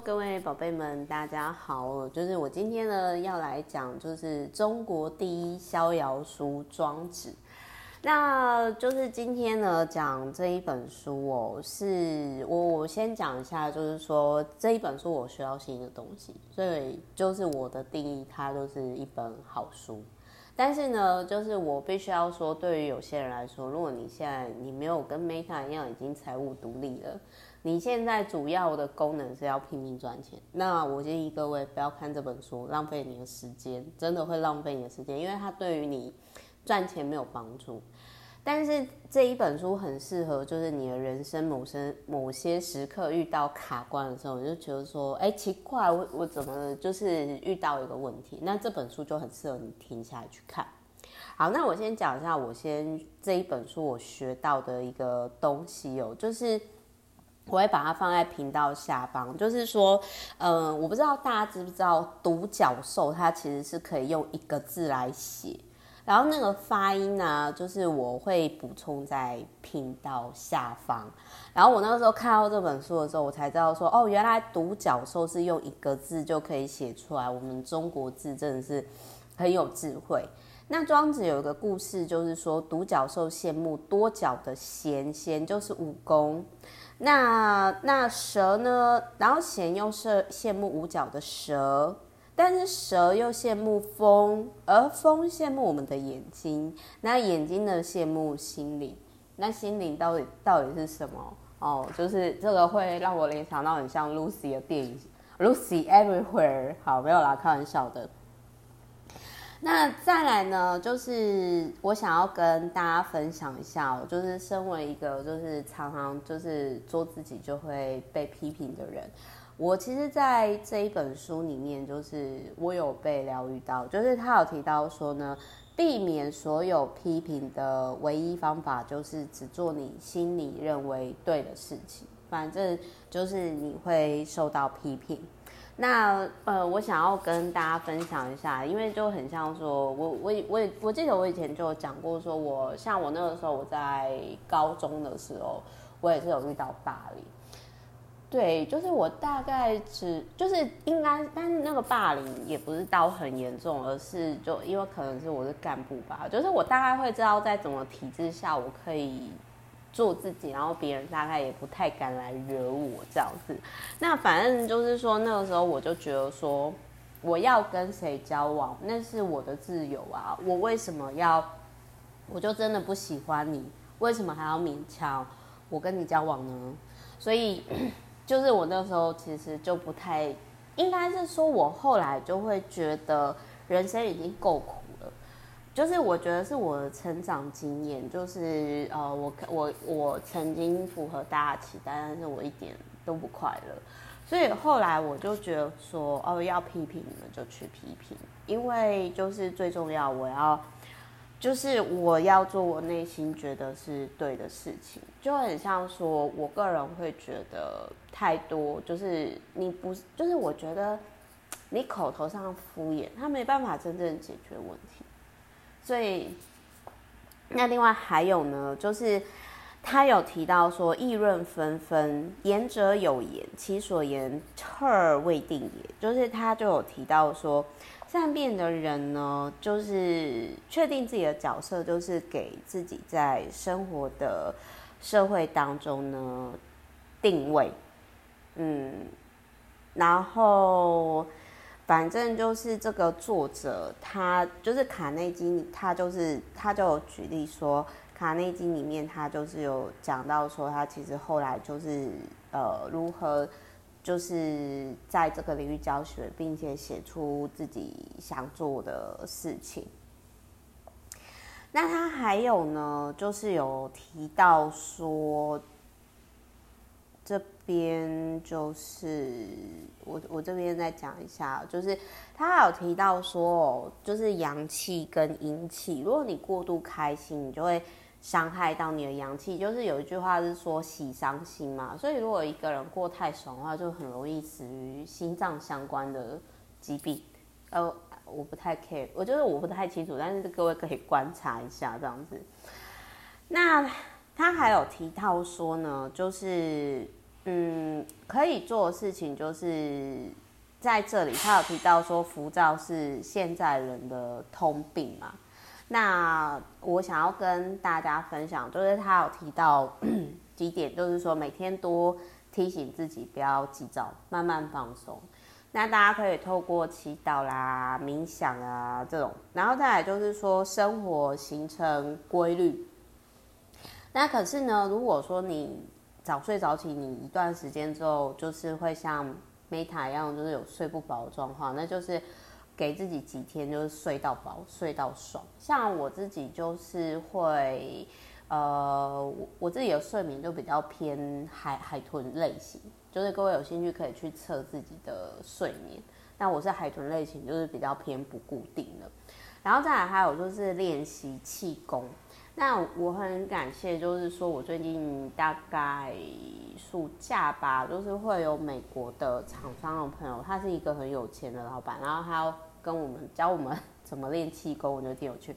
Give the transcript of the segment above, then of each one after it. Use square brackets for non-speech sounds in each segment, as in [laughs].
各位宝贝们，大家好。就是我今天呢要来讲，就是中国第一逍遥书《庄子》。那就是今天呢讲这一本书哦，是我我先讲一下，就是说这一本书我学到新的东西，所以就是我的定义，它就是一本好书。但是呢，就是我必须要说，对于有些人来说，如果你现在你没有跟 Meta 一样已经财务独立了。你现在主要的功能是要拼命赚钱，那我建议各位不要看这本书，浪费你的时间，真的会浪费你的时间，因为它对于你赚钱没有帮助。但是这一本书很适合，就是你的人生某些某些时刻遇到卡关的时候，你就觉得说，哎，奇怪，我我怎么就是遇到一个问题？那这本书就很适合你停下来去看。好，那我先讲一下，我先这一本书我学到的一个东西哦，就是。我会把它放在频道下方，就是说，嗯、我不知道大家知不知道，独角兽它其实是可以用一个字来写，然后那个发音呢，就是我会补充在频道下方。然后我那个时候看到这本书的时候，我才知道说，哦，原来独角兽是用一个字就可以写出来。我们中国字真的是很有智慧。那庄子有一个故事，就是说独角兽羡慕多角的闲，闲就是武功。那那蛇呢？然后贤又是羡慕五角的蛇，但是蛇又羡慕风，而风羡慕我们的眼睛。那眼睛呢？羡慕心灵。那心灵到底到底是什么？哦，就是这个会让我联想到很像 Lucy 的电影，Lucy Everywhere。好，没有啦，开玩笑的。那再来呢，就是我想要跟大家分享一下，就是身为一个就是常常就是做自己就会被批评的人，我其实在这一本书里面，就是我有被疗愈到，就是他有提到说呢，避免所有批评的唯一方法就是只做你心里认为对的事情，反正就是你会受到批评。那呃，我想要跟大家分享一下，因为就很像说，我我我也我记得我以前就讲过，说我像我那个时候我在高中的时候，我也是有遇到霸凌。对，就是我大概只就是应该，但是那个霸凌也不是到很严重，而是就因为可能是我是干部吧，就是我大概会知道在怎么体制下我可以。做自己，然后别人大概也不太敢来惹我这样子。那反正就是说，那个时候我就觉得说，我要跟谁交往，那是我的自由啊。我为什么要？我就真的不喜欢你，为什么还要勉强我跟你交往呢？所以，[clears throat] 就是我那时候其实就不太，应该是说我后来就会觉得人生已经够苦。就是我觉得是我的成长经验，就是呃，我我我曾经符合大家期待，但是我一点都不快乐，所以后来我就觉得说，哦，要批评你们就去批评，因为就是最重要，我要就是我要做我内心觉得是对的事情，就很像说，我个人会觉得太多，就是你不就是我觉得你口头上敷衍，他没办法真正解决问题。所以，那另外还有呢，就是他有提到说，议论纷纷，言者有言，其所言，特未定也。就是他就有提到说，善变的人呢，就是确定自己的角色，就是给自己在生活的社会当中呢定位，嗯，然后。反正就是这个作者，他就是卡内基，他就是他就有举例说，卡内基里面他就是有讲到说，他其实后来就是呃如何就是在这个领域教学，并且写出自己想做的事情。那他还有呢，就是有提到说。这边就是我我这边再讲一下，就是他有提到说，就是阳气跟阴气，如果你过度开心，你就会伤害到你的阳气。就是有一句话是说喜伤心嘛，所以如果一个人过太爽的话，就很容易死于心脏相关的疾病。呃，我不太 care，我觉得我不太清楚，但是各位可以观察一下这样子。那他还有提到说呢，就是。嗯，可以做的事情就是在这里，他有提到说浮躁是现在人的通病嘛。那我想要跟大家分享，就是他有提到 [clears throat] 几点，就是说每天多提醒自己不要急躁，慢慢放松。那大家可以透过祈祷啦、冥想啊这种，然后再来就是说生活形成规律。那可是呢，如果说你早睡早起，你一段时间之后就是会像 Meta 一样，就是有睡不饱的状况，那就是。给自己几天就是睡到饱，睡到爽。像我自己就是会，呃，我自己的睡眠就比较偏海海豚类型，就是各位有兴趣可以去测自己的睡眠。那我是海豚类型，就是比较偏不固定的。然后再来还有就是练习气功。那我很感谢，就是说我最近大概暑假吧，就是会有美国的厂商的朋友，他是一个很有钱的老板，然后他要。跟我们教我们 [laughs] 怎么练气功，我觉得挺有趣。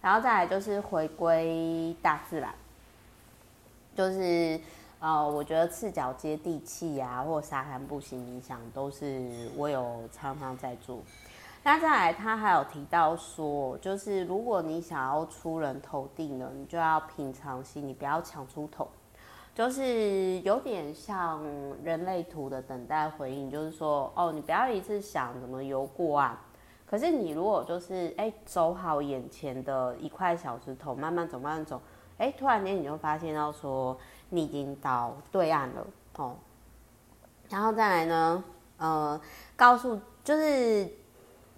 然后再来就是回归大自然，就是呃，我觉得赤脚接地气啊，或沙滩步行冥想，都是我有常常在做。那再来，他还有提到说，就是如果你想要出人头地呢，你就要平常心，你不要抢出头，就是有点像人类图的等待回应，就是说，哦，你不要一次想怎么游过啊。可是你如果就是哎、走好眼前的一块小石头，慢慢走，慢慢走，哎、突然间你就发现到说你已经到对岸了哦。然后再来呢，呃，告诉就是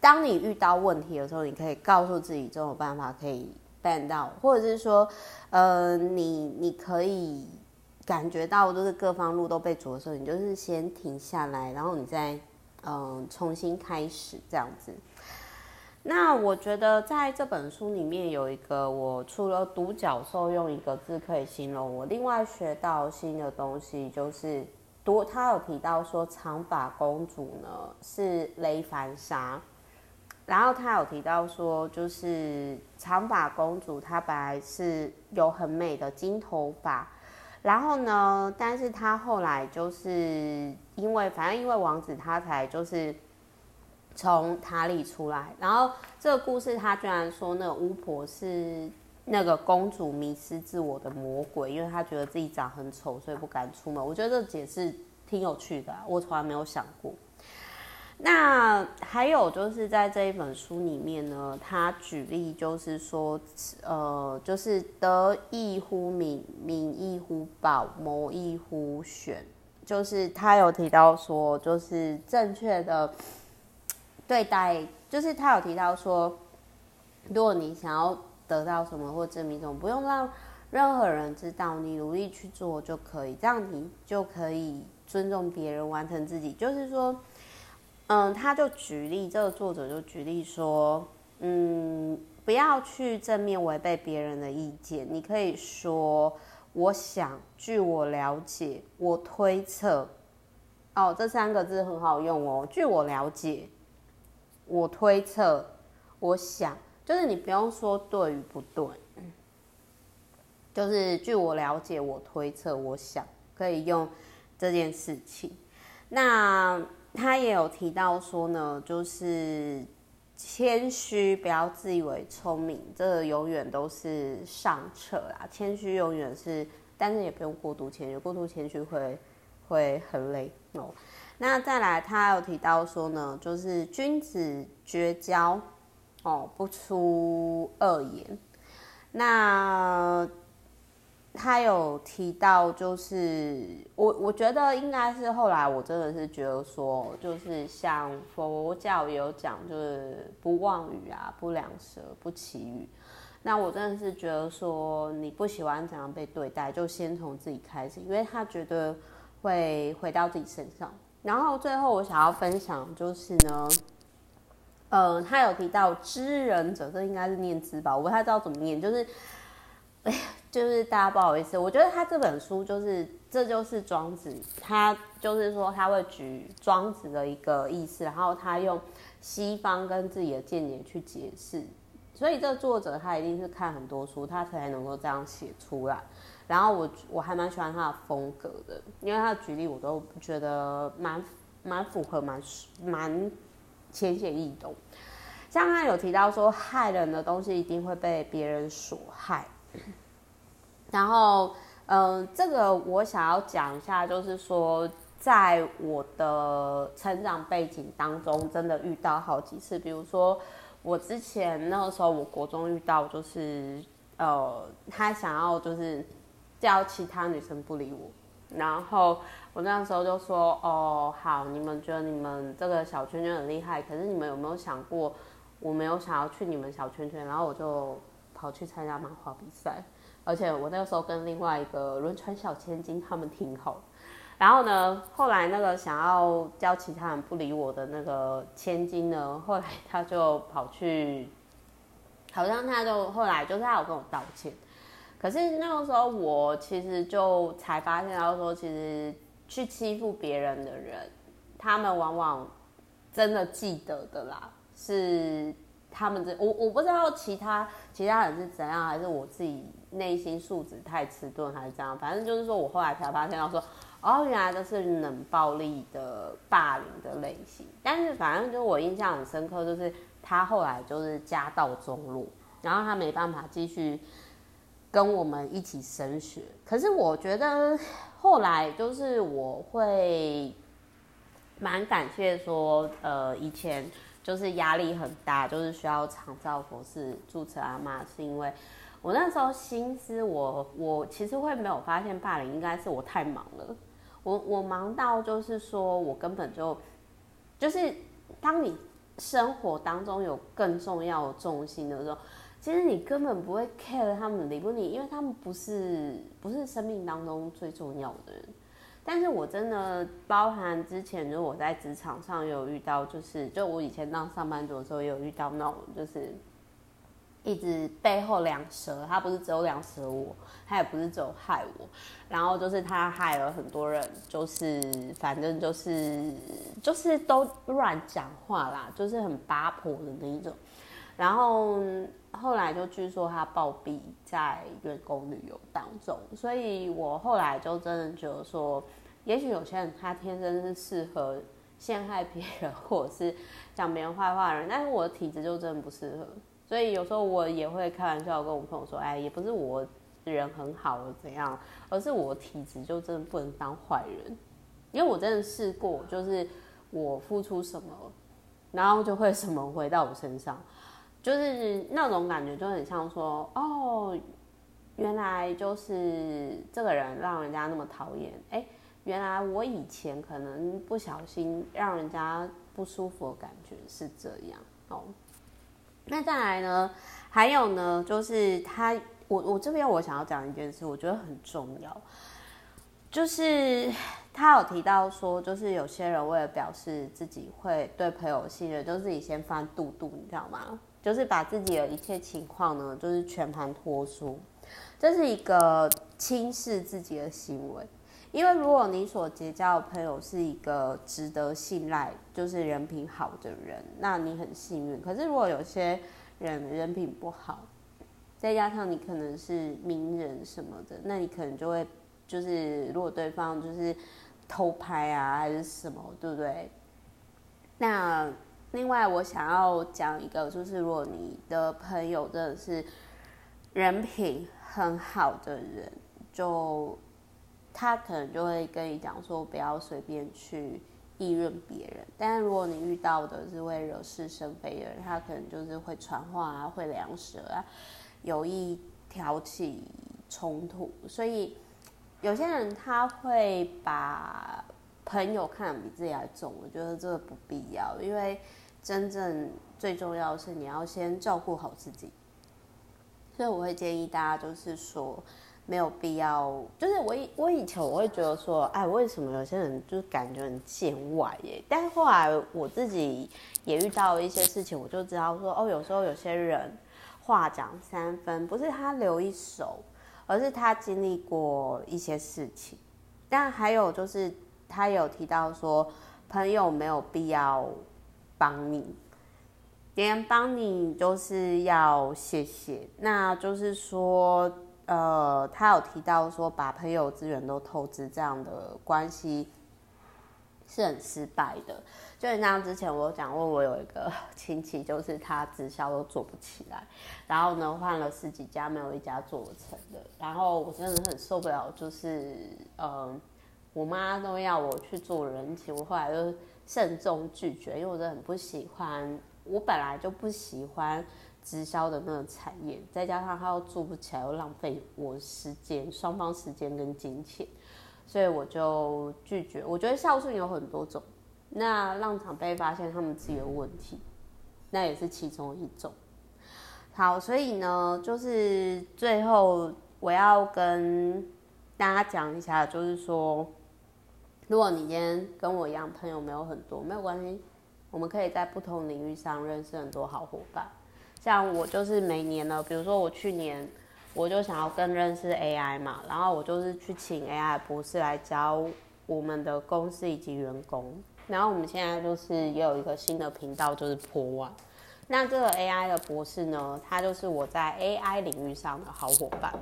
当你遇到问题的时候，你可以告诉自己这种办法可以办到，或者是说，呃，你你可以感觉到就是各方路都被阻的时候，你就是先停下来，然后你再嗯、重新开始这样子。那我觉得在这本书里面有一个，我除了独角兽用一个字可以形容，我另外学到新的东西就是，多他有提到说长发公主呢是雷凡莎，然后他有提到说就是长发公主她本来是有很美的金头发，然后呢，但是她后来就是因为反正因为王子他才就是。从塔里出来，然后这个故事他居然说那个巫婆是那个公主迷失自我的魔鬼，因为她觉得自己长很丑，所以不敢出门。我觉得这解释挺有趣的，我从来没有想过。那还有就是在这一本书里面呢，他举例就是说，呃，就是得意乎名，名异乎报，谋一乎选，就是他有提到说，就是正确的。对待就是他有提到说，如果你想要得到什么或证明什么，不用让任何人知道，你努力去做就可以，这样你就可以尊重别人，完成自己。就是说，嗯，他就举例，这个作者就举例说，嗯，不要去正面违背别人的意见，你可以说，我想，据我了解，我推测，哦，这三个字很好用哦，据我了解。我推测，我想，就是你不用说对与不对，就是据我了解，我推测，我想可以用这件事情。那他也有提到说呢，就是谦虚，不要自以为聪明，这个永远都是上策啦。谦虚永远是，但是也不用过度谦虚，过度谦虚会会很累哦。那再来，他有提到说呢，就是君子绝交，哦，不出恶言。那他有提到，就是我我觉得应该是后来我真的是觉得说，就是像佛教有讲，就是不妄语啊，不两舌，不綺语。那我真的是觉得说，你不喜欢怎样被对待，就先从自己开始，因为他觉得会回到自己身上。然后最后我想要分享就是呢，呃，他有提到知人者，这应该是念知吧，我不太知道怎么念，就是，哎呀，就是大家不好意思，我觉得他这本书就是，这就是庄子，他就是说他会举庄子的一个意思，然后他用西方跟自己的见解去解释，所以这个作者他一定是看很多书，他才能够这样写出来。然后我我还蛮喜欢他的风格的，因为他的举例我都觉得蛮蛮符合，蛮蛮浅显易懂。像他有提到说，害人的东西一定会被别人所害。然后，嗯、这个我想要讲一下，就是说，在我的成长背景当中，真的遇到好几次，比如说我之前那个时候，我国中遇到，就是呃，他想要就是叫其他女生不理我，然后我那时候就说，哦，好，你们觉得你们这个小圈圈很厉害，可是你们有没有想过？我没有想要去你们小圈圈，然后我就跑去参加漫画比赛，而且我那个时候跟另外一个轮船小千金他们挺好。然后呢，后来那个想要教其他人不理我的那个千金呢，后来他就跑去，好像他就后来就是他有跟我道歉。可是那个时候我其实就才发现到说，其实去欺负别人的人，他们往往真的记得的啦。是他们这我我不知道其他其他人是怎样，还是我自己 [laughs] 内心素质太迟钝，还是这样。反正就是说我后来才发现到说，哦，原来都是冷暴力的霸凌的类型。但是反正就我印象很深刻，就是他后来就是家道中落，然后他没办法继续跟我们一起升学。可是我觉得后来就是我会蛮感谢说，呃，以前。就是压力很大，就是需要长照佛事住持阿妈，是因为我那时候心思我，我其实会没有发现霸凌，应该是我太忙了，我我忙到就是说我根本就就是当你生活当中有更重要的重心的时候，其实你根本不会 care 他们理不理，因为他们不是不是生命当中最重要的人。但是我真的包含之前，就我在职场上有遇到，就是就我以前当上班族的时候也，有遇到那种就是一直背后两舌，他不是只有两舌我，他也不是只有害我，然后就是他害了很多人，就是反正就是就是都乱讲话啦，就是很八婆的那一种，然后后来就据说他暴毙在员工旅游当中，所以我后来就真的觉得说。也许有些人他天生是适合陷害别人，或者是讲别人坏话的人，但是我的体质就真的不适合。所以有时候我也会开玩笑跟我朋友说：“哎，也不是我人很好怎样，而是我体质就真的不能当坏人。”因为我真的试过，就是我付出什么，然后就会什么回到我身上，就是那种感觉就很像说：“哦，原来就是这个人让人家那么讨厌。”哎。原来我以前可能不小心让人家不舒服的感觉是这样哦。那再来呢？还有呢，就是他，我我这边我想要讲一件事，我觉得很重要，就是他有提到说，就是有些人为了表示自己会对朋友信任，就自己先翻肚肚，你知道吗？就是把自己的一切情况呢，就是全盘托出，这是一个轻视自己的行为。因为如果你所结交的朋友是一个值得信赖，就是人品好的人，那你很幸运。可是如果有些人人品不好，再加上你可能是名人什么的，那你可能就会就是如果对方就是偷拍啊还是什么，对不对？那另外我想要讲一个，就是如果你的朋友真的是人品很好的人，就。他可能就会跟你讲说，不要随便去议论别人。但如果你遇到的是会惹是生非的人，他可能就是会传话啊，会两舌啊，有意挑起冲突。所以有些人他会把朋友看得比自己还重，我觉得这个不必要，因为真正最重要的是你要先照顾好自己。所以我会建议大家就是说。没有必要，就是我以我以前我会觉得说，哎，为什么有些人就是感觉很见外耶？但是后来我自己也遇到一些事情，我就知道说，哦，有时候有些人话讲三分，不是他留一手，而是他经历过一些事情。但还有就是他有提到说，朋友没有必要帮你，别人帮你就是要谢谢，那就是说。呃，他有提到说把朋友资源都透支这样的关系是很失败的。就像之前我有讲过，我有一个亲戚，就是他直销都做不起来，然后呢换了十几家，没有一家做成的。然后我真的很受不了，就是呃，我妈都要我去做人情，我后来就慎重拒绝，因为我真的很不喜欢，我本来就不喜欢直销的那个产业，再加上他又做不起来，又浪费我时间，双方时间跟金钱，所以我就拒绝。我觉得孝顺有很多种。那让长辈发现他们自己的问题，那也是其中一种。好，所以呢，就是最后我要跟大家讲一下，就是说，如果你今天跟我一样，朋友没有很多，没有关系，我们可以在不同领域上认识很多好伙伴。像我就是每年呢，比如说我去年我就想要更认识 AI 嘛，然后我就是去请 AI 博士来教我们的公司以及员工。然后我们现在就是也有一个新的频道，就是破万。那这个 AI 的博士呢，他就是我在 AI 领域上的好伙伴，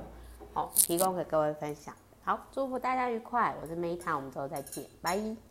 好，提供给各位分享。好，祝福大家愉快。我是 Meta，我们之后再见，拜。